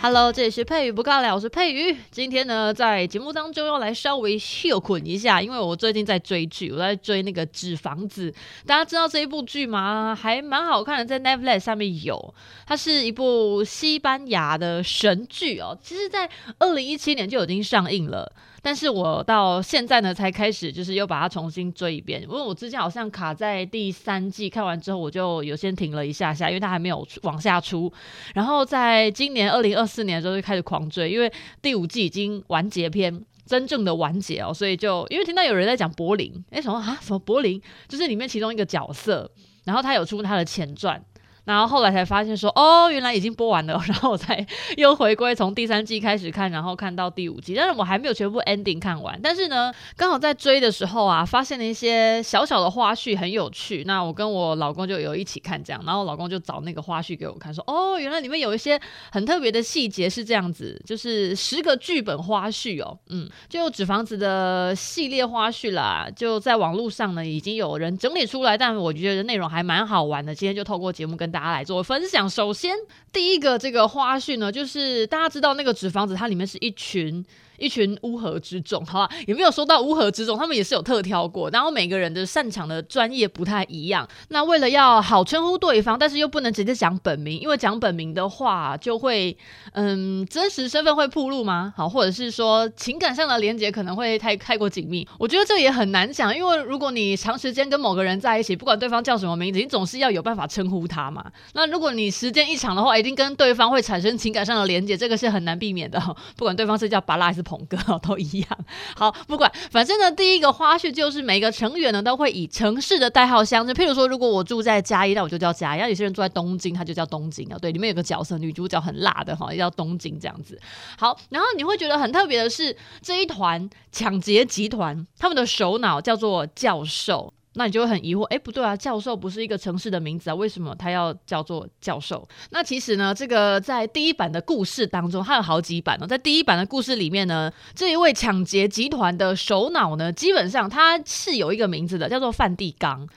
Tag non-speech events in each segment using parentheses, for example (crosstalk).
Hello，这里是佩瑜不尬聊，我是佩瑜。今天呢，在节目当中要来稍微秀捆一下，因为我最近在追剧，我在追那个《纸房子》，大家知道这一部剧吗？还蛮好看的，在 Netflix 上面有。它是一部西班牙的神剧哦，其实，在二零一七年就已经上映了。但是我到现在呢才开始，就是又把它重新追一遍，因为我之前好像卡在第三季看完之后，我就有先停了一下下，因为它还没有往下出。然后在今年二零二四年的时候就开始狂追，因为第五季已经完结篇，真正的完结哦，所以就因为听到有人在讲柏林，诶，什么啊？什么柏林？就是里面其中一个角色，然后他有出他的前传。然后后来才发现说，哦，原来已经播完了，(laughs) 然后我才又回归从第三季开始看，然后看到第五季，但是我还没有全部 ending 看完。但是呢，刚好在追的时候啊，发现了一些小小的花絮，很有趣。那我跟我老公就有一起看这样，然后我老公就找那个花絮给我看，说，哦，原来里面有一些很特别的细节是这样子，就是十个剧本花絮哦，嗯，就纸房子的系列花絮啦，就在网络上呢已经有人整理出来，但我觉得内容还蛮好玩的。今天就透过节目跟大。大家来做分享。首先，第一个这个花絮呢，就是大家知道那个纸房子，它里面是一群。一群乌合之众，好吧，也没有说到乌合之众，他们也是有特挑过，然后每个人的擅长的专业不太一样。那为了要好称呼对方，但是又不能直接讲本名，因为讲本名的话就会，嗯，真实身份会暴露吗？好，或者是说情感上的连结可能会太太过紧密。我觉得这也很难讲，因为如果你长时间跟某个人在一起，不管对方叫什么名字，你总是要有办法称呼他嘛。那如果你时间一长的话，一定跟对方会产生情感上的连结，这个是很难避免的。不管对方是叫巴拉还是。捧哥都一样，(laughs) 好，不管，反正呢，第一个花絮就是每个成员呢都会以城市的代号相称，譬如说，如果我住在嘉义，那我就叫嘉义；有些人住在东京，他就叫东京啊。对，里面有个角色，女主角很辣的哈，也叫东京这样子。好，然后你会觉得很特别的是，这一团抢劫集团，他们的首脑叫做教授。那你就会很疑惑，哎，不对啊，教授不是一个城市的名字啊，为什么他要叫做教授？那其实呢，这个在第一版的故事当中，它有好几版呢。在第一版的故事里面呢，这一位抢劫集团的首脑呢，基本上他是有一个名字的，叫做梵蒂冈。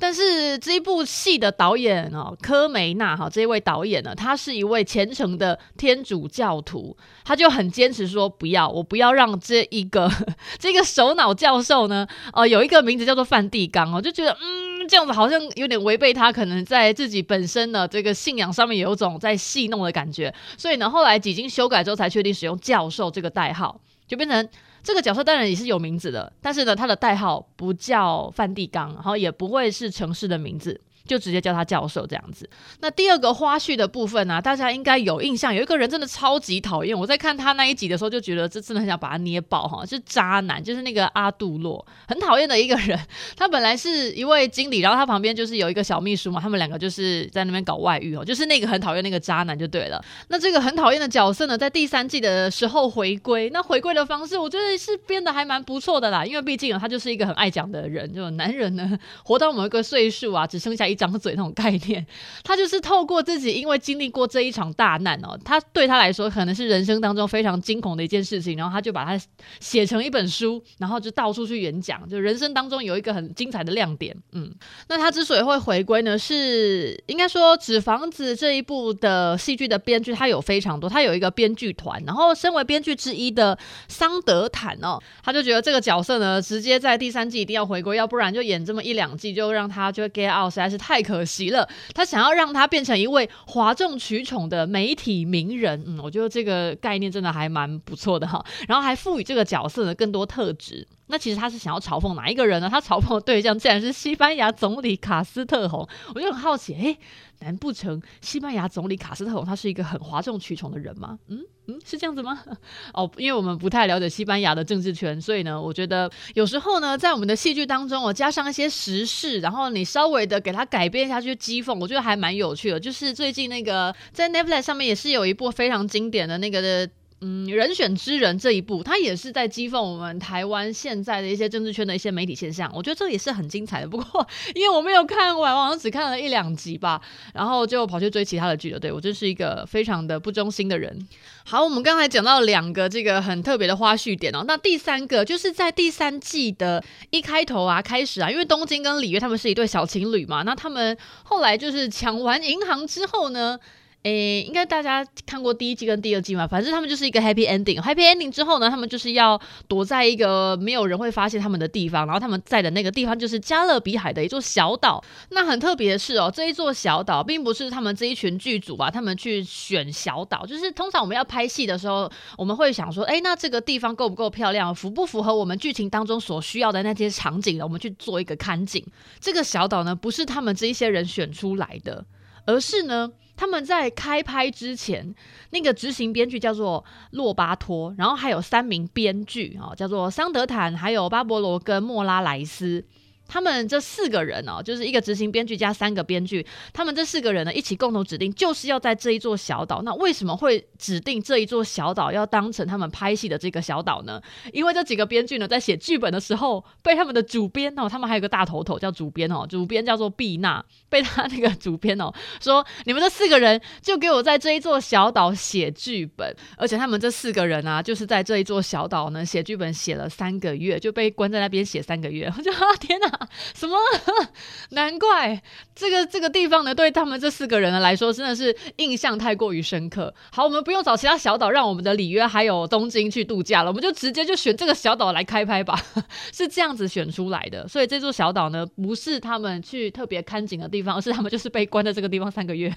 但是这一部戏的导演哦，科梅纳哈，这一位导演呢，他是一位虔诚的天主教徒，他就很坚持说不要，我不要让这一个 (laughs) 这个首脑教授呢，呃，有一个名字叫做梵蒂冈哦，就觉得嗯，这样子好像有点违背他可能在自己本身的这个信仰上面有种在戏弄的感觉，所以呢，后来几经修改之后才确定使用教授这个代号，就变成。这个角色当然也是有名字的，但是呢，他的代号不叫梵蒂冈，然后也不会是城市的名字。就直接叫他教授这样子。那第二个花絮的部分呢、大家应该有印象，有一个人真的超级讨厌。我在看他那一集的时候，就觉得这真的很想把他捏爆哈，是渣男，就是那个阿杜洛，很讨厌的一个人。他本来是一位经理，然后他旁边就是有一个小秘书嘛，他们两个就是在那边搞外遇哦，就是那个很讨厌那个渣男就对了。那这个很讨厌的角色呢，在第三季的时候回归，那回归的方式我觉得是编的还蛮不错的啦，因为毕竟，他就是一个很爱讲的人，就男人呢，活到某一个岁数啊，只剩下一。张嘴那种概念，他就是透过自己因为经历过这一场大难哦，他对他来说可能是人生当中非常惊恐的一件事情，然后他就把它写成一本书，然后就到处去演讲，就人生当中有一个很精彩的亮点。嗯，那他之所以会回归呢，是应该说《纸房子》这一部的戏剧的编剧他有非常多，他有一个编剧团，然后身为编剧之一的桑德坦哦，他就觉得这个角色呢，直接在第三季一定要回归，要不然就演这么一两季就让他就 get out，实在是太。太可惜了，他想要让他变成一位哗众取宠的媒体名人，嗯，我觉得这个概念真的还蛮不错的哈。然后还赋予这个角色呢更多特质。那其实他是想要嘲讽哪一个人呢？他嘲讽的对象竟然是西班牙总理卡斯特洪，我就很好奇，诶，难不成西班牙总理卡斯特洪他是一个很哗众取宠的人吗？嗯嗯，是这样子吗？(laughs) 哦，因为我们不太了解西班牙的政治圈，所以呢，我觉得有时候呢，在我们的戏剧当中，我加上一些时事，然后你稍微的给他改编下去讥讽，我觉得还蛮有趣的。就是最近那个在 Netflix 上面也是有一部非常经典的那个的。嗯，人选之人这一部，它也是在讥讽我们台湾现在的一些政治圈的一些媒体现象。我觉得这也是很精彩的。不过因为我没有看完，我好像只看了一两集吧，然后就跑去追其他的剧了。对，我真是一个非常的不忠心的人。好，我们刚才讲到两个这个很特别的花絮点哦，那第三个就是在第三季的一开头啊，开始啊，因为东京跟里约他们是一对小情侣嘛，那他们后来就是抢完银行之后呢。诶，应该大家看过第一季跟第二季嘛？反正他们就是一个 happy ending。happy ending 之后呢，他们就是要躲在一个没有人会发现他们的地方，然后他们在的那个地方就是加勒比海的一座小岛。那很特别的是哦，这一座小岛并不是他们这一群剧组啊，他们去选小岛，就是通常我们要拍戏的时候，我们会想说，诶，那这个地方够不够漂亮，符不符合我们剧情当中所需要的那些场景呢？我们去做一个看景。这个小岛呢，不是他们这一些人选出来的，而是呢。他们在开拍之前，那个执行编剧叫做洛巴托，然后还有三名编剧啊，叫做桑德坦，还有巴勃罗跟莫拉莱斯。他们这四个人哦，就是一个执行编剧加三个编剧，他们这四个人呢，一起共同指定，就是要在这一座小岛。那为什么会指定这一座小岛要当成他们拍戏的这个小岛呢？因为这几个编剧呢，在写剧本的时候，被他们的主编哦，他们还有个大头头叫主编哦，主编叫做毕纳，被他那个主编哦说，你们这四个人就给我在这一座小岛写剧本，而且他们这四个人啊，就是在这一座小岛呢写剧本写了三个月，就被关在那边写三个月，我就啊天哪！(laughs) 什么？(laughs) 难怪这个这个地方呢，对他们这四个人来说，真的是印象太过于深刻。好，我们不用找其他小岛，让我们的里约还有东京去度假了，我们就直接就选这个小岛来开拍吧，(laughs) 是这样子选出来的。所以这座小岛呢，不是他们去特别看景的地方，而是他们就是被关在这个地方三个月，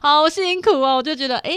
好辛苦哦。我就觉得，哎。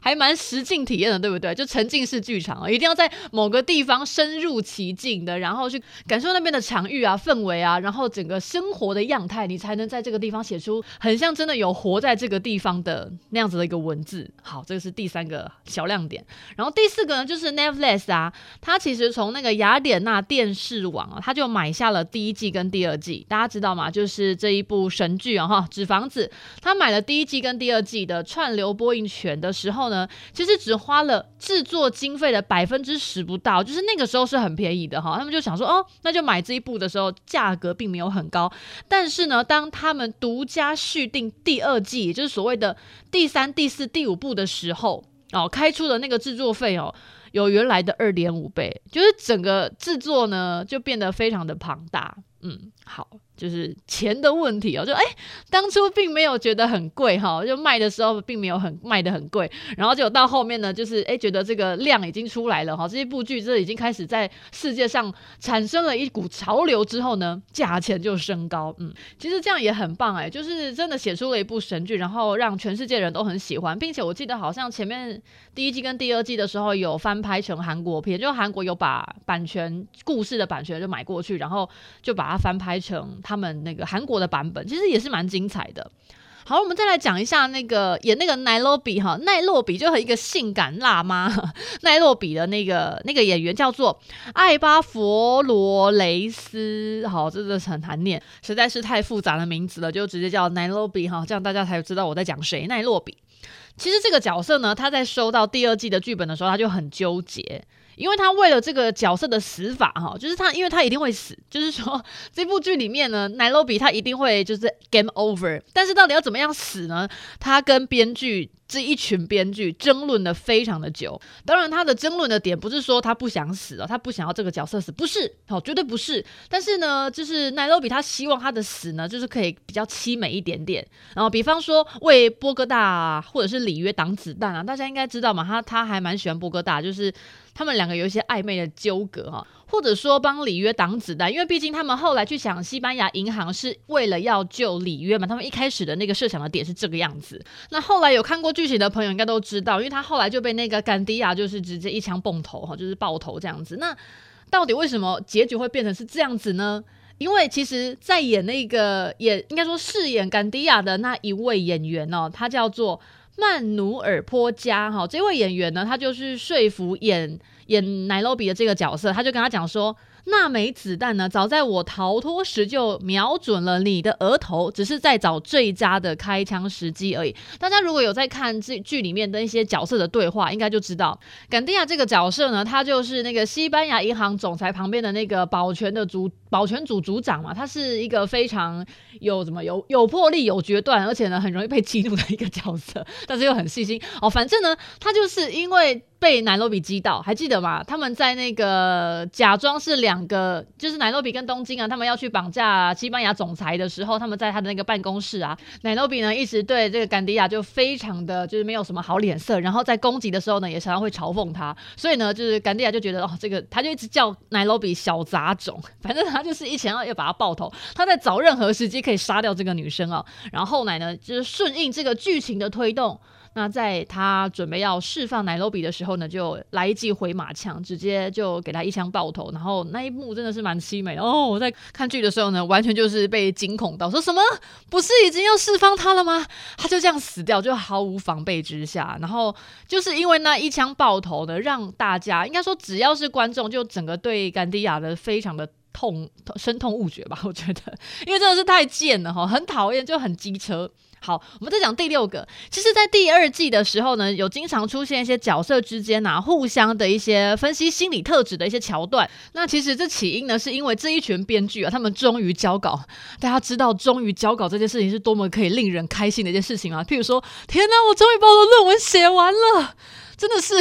还蛮实境体验的，对不对？就沉浸式剧场啊，一定要在某个地方深入其境的，然后去感受那边的场域啊、氛围啊，然后整个生活的样态，你才能在这个地方写出很像真的有活在这个地方的那样子的一个文字。好，这个是第三个小亮点。然后第四个呢，就是 Netflix 啊，它其实从那个雅典娜电视网啊，它就买下了第一季跟第二季。大家知道吗？就是这一部神剧啊，哈，《纸房子》，它买了第一季跟第二季的串流播映权的时候呢，其实只花了制作经费的百分之十不到，就是那个时候是很便宜的哈。他们就想说，哦，那就买这一部的时候，价格并没有很高。但是呢，当他们独家续订第二季，也就是所谓的第三、第四、第五部的时候，哦，开出的那个制作费哦，有原来的二点五倍，就是整个制作呢就变得非常的庞大。嗯，好。就是钱的问题哦，就哎，当初并没有觉得很贵哈，就卖的时候并没有很卖的很贵，然后就到后面呢，就是哎，觉得这个量已经出来了哈，这一部剧这已经开始在世界上产生了一股潮流之后呢，价钱就升高。嗯，其实这样也很棒哎，就是真的写出了一部神剧，然后让全世界人都很喜欢，并且我记得好像前面第一季跟第二季的时候有翻拍成韩国片，就韩国有把版权故事的版权就买过去，然后就把它翻拍成。他们那个韩国的版本其实也是蛮精彩的。好，我们再来讲一下那个演那个奈洛比哈，奈洛比就和一个性感辣妈 (laughs) 奈洛比的那个那个演员叫做艾巴佛罗雷斯。好，这个很难念，实在是太复杂的名字了，就直接叫奈洛比哈，这样大家才知道我在讲谁。奈洛比其实这个角色呢，他在收到第二季的剧本的时候，他就很纠结。因为他为了这个角色的死法，哈，就是他，因为他一定会死，就是说这部剧里面呢，奈洛比他一定会就是 game over，但是到底要怎么样死呢？他跟编剧。这一群编剧争论的非常的久，当然他的争论的点不是说他不想死哦，他不想要这个角色死，不是，哦，绝对不是。但是呢，就是奈洛比他希望他的死呢，就是可以比较凄美一点点。然后比方说为波哥大或者是里约挡子弹啊，大家应该知道嘛，他他还蛮喜欢波哥大，就是他们两个有一些暧昧的纠葛哈。或者说帮里约挡子弹，因为毕竟他们后来去抢西班牙银行是为了要救里约嘛。他们一开始的那个设想的点是这个样子。那后来有看过剧情的朋友应该都知道，因为他后来就被那个甘迪亚就是直接一枪崩头哈，就是爆头这样子。那到底为什么结局会变成是这样子呢？因为其实，在演那个演应该说饰演甘迪亚的那一位演员哦，他叫做曼努尔坡加哈。这位演员呢，他就是说服演。演奈洛比的这个角色，他就跟他讲说：“那枚子弹呢，早在我逃脱时就瞄准了你的额头，只是在找最佳的开枪时机而已。大家如果有在看这剧里面的一些角色的对话，应该就知道，甘迪亚这个角色呢，他就是那个西班牙银行总裁旁边的那个保全的主保全组组长嘛，他是一个非常有怎么有有魄力、有决断，而且呢很容易被激怒的一个角色，但是又很细心哦。反正呢，他就是因为。被奈罗比击倒，还记得吗？他们在那个假装是两个，就是奈罗比跟东京啊，他们要去绑架西班牙总裁的时候，他们在他的那个办公室啊，奈罗比呢一直对这个甘迪亚就非常的就是没有什么好脸色，然后在攻击的时候呢，也常常会嘲讽他，所以呢，就是甘迪亚就觉得哦，这个他就一直叫奈罗比小杂种，反正他 (laughs) 他就是一前要要把他爆头，他在找任何时机可以杀掉这个女生啊，然后后来呢，就是顺应这个剧情的推动。那在他准备要释放奶酪比的时候呢，就来一记回马枪，直接就给他一枪爆头。然后那一幕真的是蛮凄美哦。我在看剧的时候呢，完全就是被惊恐到，说什么不是已经要释放他了吗？他就这样死掉，就毫无防备之下。然后就是因为那一枪爆头呢，让大家应该说只要是观众，就整个对甘迪亚的非常的痛，深痛勿绝吧。我觉得，因为真的是太贱了哈，很讨厌，就很机车。好，我们再讲第六个。其实，在第二季的时候呢，有经常出现一些角色之间啊，互相的一些分析心理特质的一些桥段。那其实这起因呢，是因为这一群编剧啊，他们终于交稿。大家知道，终于交稿这件事情是多么可以令人开心的一件事情吗？譬如说，天哪，我终于把我的论文写完了，真的是。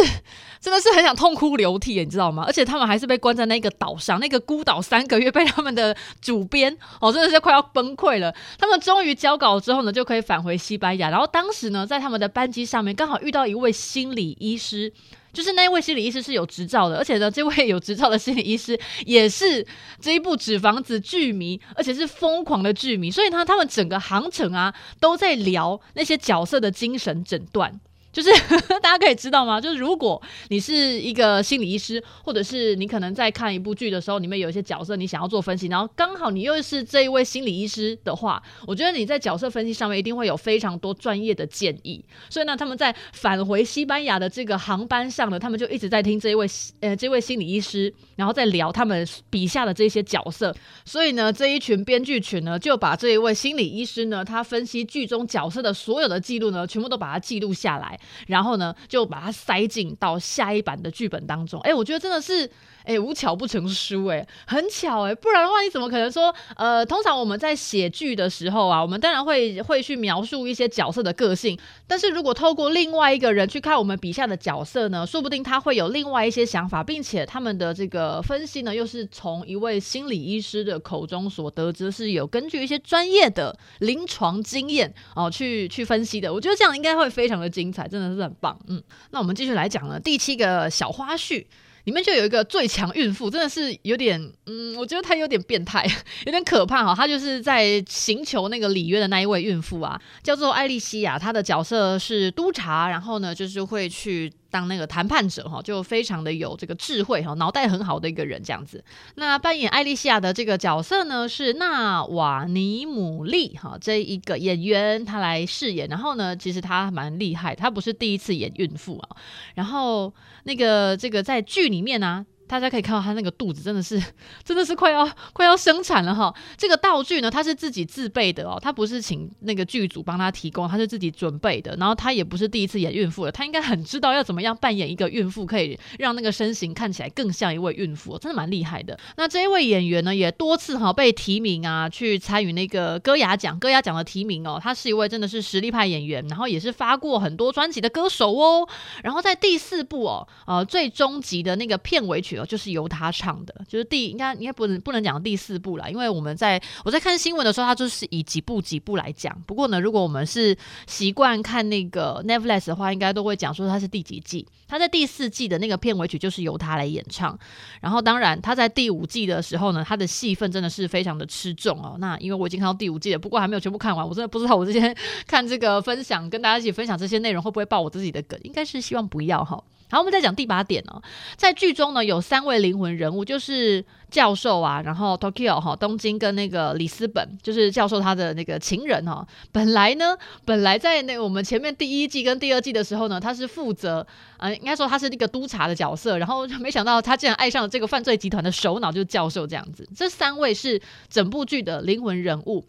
真的是很想痛哭流涕，你知道吗？而且他们还是被关在那个岛上，那个孤岛三个月，被他们的主编 (laughs) 哦，真的是快要崩溃了。他们终于交稿之后呢，就可以返回西班牙。然后当时呢，在他们的班机上面，刚好遇到一位心理医师，就是那位心理医师是有执照的，而且呢，这位有执照的心理医师也是这一部《纸房子》剧迷，而且是疯狂的剧迷。所以呢，他们整个航程啊，都在聊那些角色的精神诊断。就是 (laughs) 大家可以知道吗？就是如果你是一个心理医师，或者是你可能在看一部剧的时候，里面有一些角色你想要做分析，然后刚好你又是这一位心理医师的话，我觉得你在角色分析上面一定会有非常多专业的建议。所以呢，他们在返回西班牙的这个航班上呢，他们就一直在听这一位呃这位心理医师，然后再聊他们笔下的这些角色。所以呢，这一群编剧群呢就把这一位心理医师呢，他分析剧中角色的所有的记录呢，全部都把它记录下来。然后呢，就把它塞进到下一版的剧本当中。哎，我觉得真的是。哎，无巧不成书，哎，很巧哎，不然的话，你怎么可能说？呃，通常我们在写剧的时候啊，我们当然会会去描述一些角色的个性，但是如果透过另外一个人去看我们笔下的角色呢，说不定他会有另外一些想法，并且他们的这个分析呢，又是从一位心理医师的口中所得知，是有根据一些专业的临床经验哦去去分析的。我觉得这样应该会非常的精彩，真的是很棒。嗯，那我们继续来讲呢，第七个小花絮。里面就有一个最强孕妇，真的是有点，嗯，我觉得她有点变态，(laughs) 有点可怕哈。她就是在寻求那个里约的那一位孕妇啊，叫做艾莉西亚，她的角色是督察，然后呢，就是会去。当那个谈判者哈，就非常的有这个智慧哈，脑袋很好的一个人这样子。那扮演艾莉西亚的这个角色呢，是纳瓦尼姆利哈这一个演员，他来饰演。然后呢，其实他蛮厉害，他不是第一次演孕妇啊。然后那个这个在剧里面呢、大家可以看到他那个肚子真的是，(laughs) 真的是快要快要生产了哈。这个道具呢，他是自己自备的哦，他不是请那个剧组帮他提供，他是自己准备的。然后他也不是第一次演孕妇了，他应该很知道要怎么样扮演一个孕妇，可以让那个身形看起来更像一位孕妇，真的蛮厉害的。那这一位演员呢，也多次哈被提名啊，去参与那个歌雅奖，歌雅奖的提名哦。他是一位真的是实力派演员，然后也是发过很多专辑的歌手哦。然后在第四部哦，呃，最终集的那个片尾曲。就是由他唱的，就是第应该应该不能不能讲第四部了，因为我们在我在看新闻的时候，他就是以几部几部来讲。不过呢，如果我们是习惯看那个 Netflix 的话，应该都会讲说他是第几季。他在第四季的那个片尾曲就是由他来演唱。然后当然他在第五季的时候呢，他的戏份真的是非常的吃重哦。那因为我已经看到第五季了，不过还没有全部看完，我真的不知道我之前 (laughs) 看这个分享跟大家一起分享这些内容会不会爆我自己的梗，应该是希望不要哈。好，我们再讲第八点哦，在剧中呢有三位灵魂人物，就是教授啊，然后 Tokyo 哈东京跟那个里斯本，就是教授他的那个情人哈。本来呢，本来在那我们前面第一季跟第二季的时候呢，他是负责呃，应该说他是那个督察的角色，然后没想到他竟然爱上了这个犯罪集团的首脑，就是教授这样子。这三位是整部剧的灵魂人物。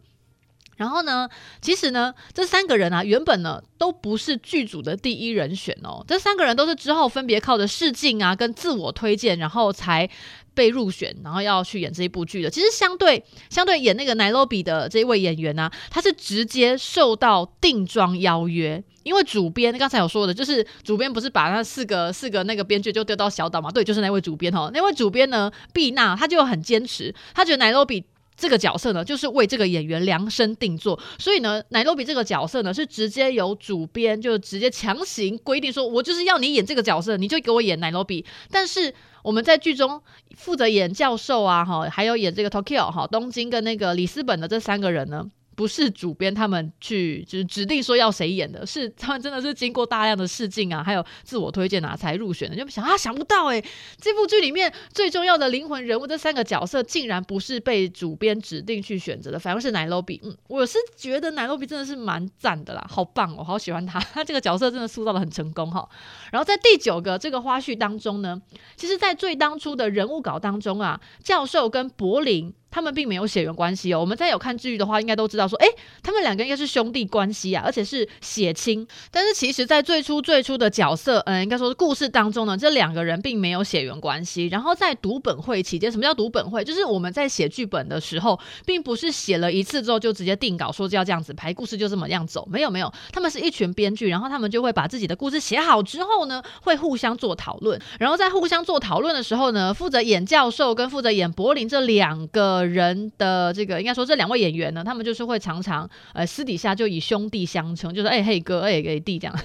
然后呢，其实呢，这三个人啊，原本呢都不是剧组的第一人选哦。这三个人都是之后分别靠着试镜啊，跟自我推荐，然后才被入选，然后要去演这一部剧的。其实相对相对演那个奈罗比的这一位演员呢、啊，他是直接受到定妆邀约，因为主编刚才有说的，就是主编不是把那四个四个那个编剧就丢到小岛嘛？对，就是那位主编哦。那位主编呢，毕娜，他就很坚持，他觉得奈罗比。这个角色呢，就是为这个演员量身定做，所以呢，奶酪比这个角色呢，是直接由主编就直接强行规定说，我就是要你演这个角色，你就给我演奶酪比。但是我们在剧中负责演教授啊，哈，还有演这个 Tokyo 哈，东京跟那个里斯本的这三个人呢。不是主编他们去就是指定说要谁演的，是 (laughs) 他们真的是经过大量的试镜啊，还有自我推荐啊才入选的。就想啊，想不到哎、欸，这部剧里面最重要的灵魂人物这三个角色，竟然不是被主编指定去选择的，反而是奈罗比。嗯，我是觉得奈罗比真的是蛮赞的啦，好棒哦，好喜欢他，他 (laughs) 这个角色真的塑造得很成功哈。然后在第九个这个花絮当中呢，其实，在最当初的人物稿当中啊，教授跟柏林。他们并没有血缘关系哦。我们在有看剧的话，应该都知道说，诶，他们两个应该是兄弟关系啊，而且是血亲。但是其实，在最初最初的角色，嗯，应该说是故事当中呢，这两个人并没有血缘关系。然后在读本会期间，什么叫读本会？就是我们在写剧本的时候，并不是写了一次之后就直接定稿，说就要这样子排故事，就这么样走。没有没有，他们是一群编剧，然后他们就会把自己的故事写好之后呢，会互相做讨论。然后在互相做讨论的时候呢，负责演教授跟负责演柏林这两个。人的这个应该说，这两位演员呢，他们就是会常常呃私底下就以兄弟相称，就是哎嘿哥哎嘿弟这样，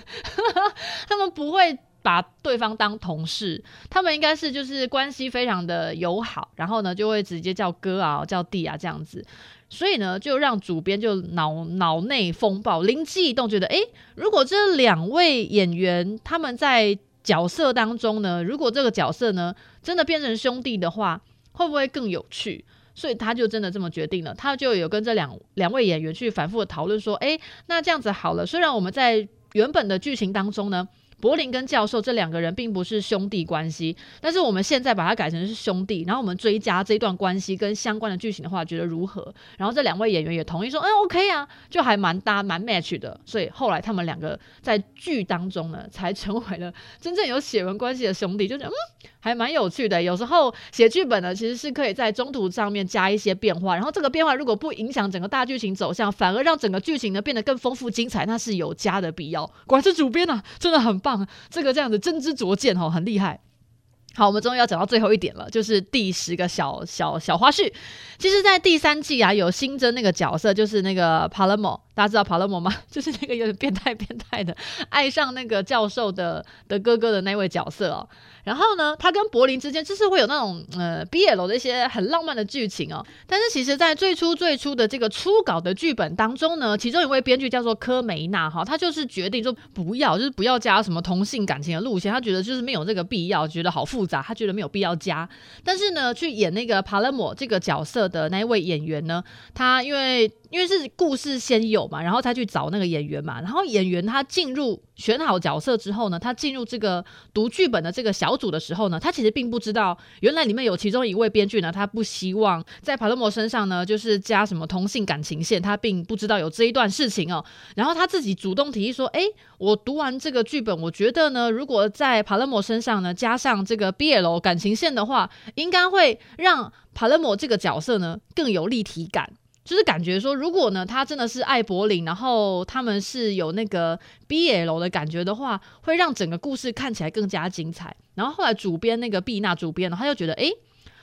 (laughs) 他们不会把对方当同事，他们应该是就是关系非常的友好，然后呢就会直接叫哥啊叫弟啊这样子，所以呢就让主编就脑脑内风暴灵机一动，觉得哎，如果这两位演员他们在角色当中呢，如果这个角色呢真的变成兄弟的话，会不会更有趣？所以他就真的这么决定了，他就有跟这两两位演员去反复的讨论说，诶，那这样子好了，虽然我们在原本的剧情当中呢。柏林跟教授这两个人并不是兄弟关系，但是我们现在把它改成是兄弟，然后我们追加这段关系跟相关的剧情的话，觉得如何？然后这两位演员也同意说，嗯，OK 啊，就还蛮搭蛮 match 的。所以后来他们两个在剧当中呢，才成为了真正有血缘关系的兄弟，就觉得嗯，还蛮有趣的。有时候写剧本呢，其实是可以在中途上面加一些变化，然后这个变化如果不影响整个大剧情走向，反而让整个剧情呢变得更丰富精彩，那是有加的必要。果然是主编啊，真的很。棒，这个这样子真知灼见哦，很厉害。好，我们终于要讲到最后一点了，就是第十个小小小花絮。其实，在第三季啊，有新增那个角色，就是那个帕勒莫。大家知道帕勒莫吗？(laughs) 就是那个有点变态变态的，爱上那个教授的的哥哥的那位角色哦。然后呢，他跟柏林之间就是会有那种呃 BL 的一些很浪漫的剧情哦。但是其实，在最初最初的这个初稿的剧本当中呢，其中一位编剧叫做科梅纳哈，他就是决定说不要，就是不要加什么同性感情的路线，他觉得就是没有这个必要，觉得好复杂，他觉得没有必要加。但是呢，去演那个帕勒莫这个角色的那一位演员呢，他因为。因为是故事先有嘛，然后他去找那个演员嘛，然后演员他进入选好角色之后呢，他进入这个读剧本的这个小组的时候呢，他其实并不知道原来里面有其中一位编剧呢，他不希望在帕勒莫身上呢就是加什么同性感情线，他并不知道有这一段事情哦。然后他自己主动提议说：“诶，我读完这个剧本，我觉得呢，如果在帕勒莫身上呢加上这个 BL 感情线的话，应该会让帕勒莫这个角色呢更有立体感。”就是感觉说，如果呢，他真的是爱柏林，然后他们是有那个 BL 的感觉的话，会让整个故事看起来更加精彩。然后后来主编那个毕娜主编呢，他就觉得，诶，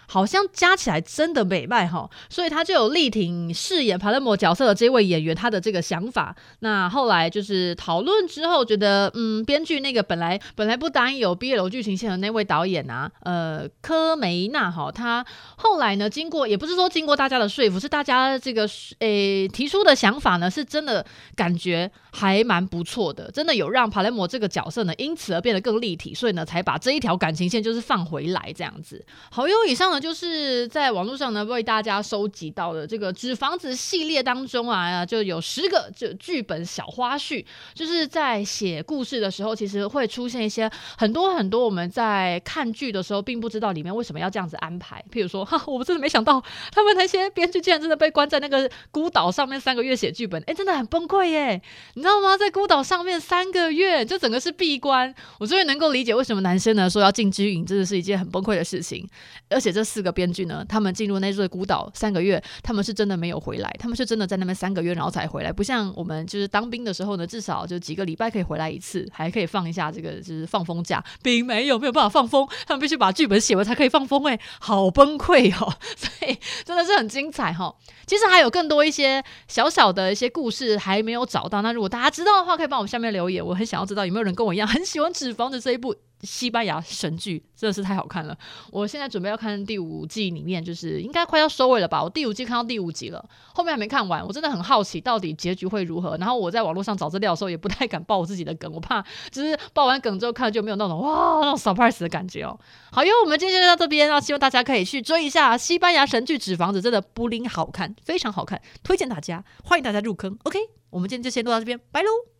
好像加起来真的美卖哈，所以他就有力挺饰演帕勒摩角色的这位演员他的这个想法。那后来就是讨论之后，觉得嗯，编剧那个本来本来不答应有 BL 剧情线的那位导演啊，呃，科梅纳哈，他后来呢，经过也不是说经过大家的说服，是大家这个诶、提出的想法呢，是真的感觉还蛮不错的，真的有让帕勒摩这个角色呢，因此而变得更立体，所以呢，才把这一条感情线就是放回来这样子。好，有以上呢。就是在网络上呢，为大家收集到的这个《纸房子》系列当中啊，就有十个就剧本小花絮，就是在写故事的时候，其实会出现一些很多很多我们在看剧的时候并不知道里面为什么要这样子安排。譬如说，哈，我真的没想到他们那些编剧竟然真的被关在那个孤岛上面三个月写剧本，哎，真的很崩溃耶，你知道吗？在孤岛上面三个月，就整个是闭关。我终于能够理解为什么男生呢说要进军营，真的是一件很崩溃的事情，而且这。四个编剧呢，他们进入那座孤岛三个月，他们是真的没有回来，他们是真的在那边三个月，然后才回来，不像我们就是当兵的时候呢，至少就几个礼拜可以回来一次，还可以放一下这个就是放风假。并没有没有办法放风，他们必须把剧本写完才可以放风，哎，好崩溃哦！所以真的是很精彩哈。其实还有更多一些小小的一些故事还没有找到，那如果大家知道的话，可以帮我们下面留言，我很想要知道有没有人跟我一样很喜欢《纸房子》这一部。西班牙神剧真的是太好看了！我现在准备要看第五季，里面就是应该快要收尾了吧？我第五季看到第五集了，后面还没看完，我真的很好奇到底结局会如何。然后我在网络上找资料的时候，也不太敢爆我自己的梗，我怕就是爆完梗之后看就没有那种哇那种 surprise 的感觉哦。好，因为我们今天就到这边，然后希望大家可以去追一下西班牙神剧《纸房子》，真的不灵好看，非常好看，推荐大家，欢迎大家入坑。OK，我们今天就先录到这边，拜喽。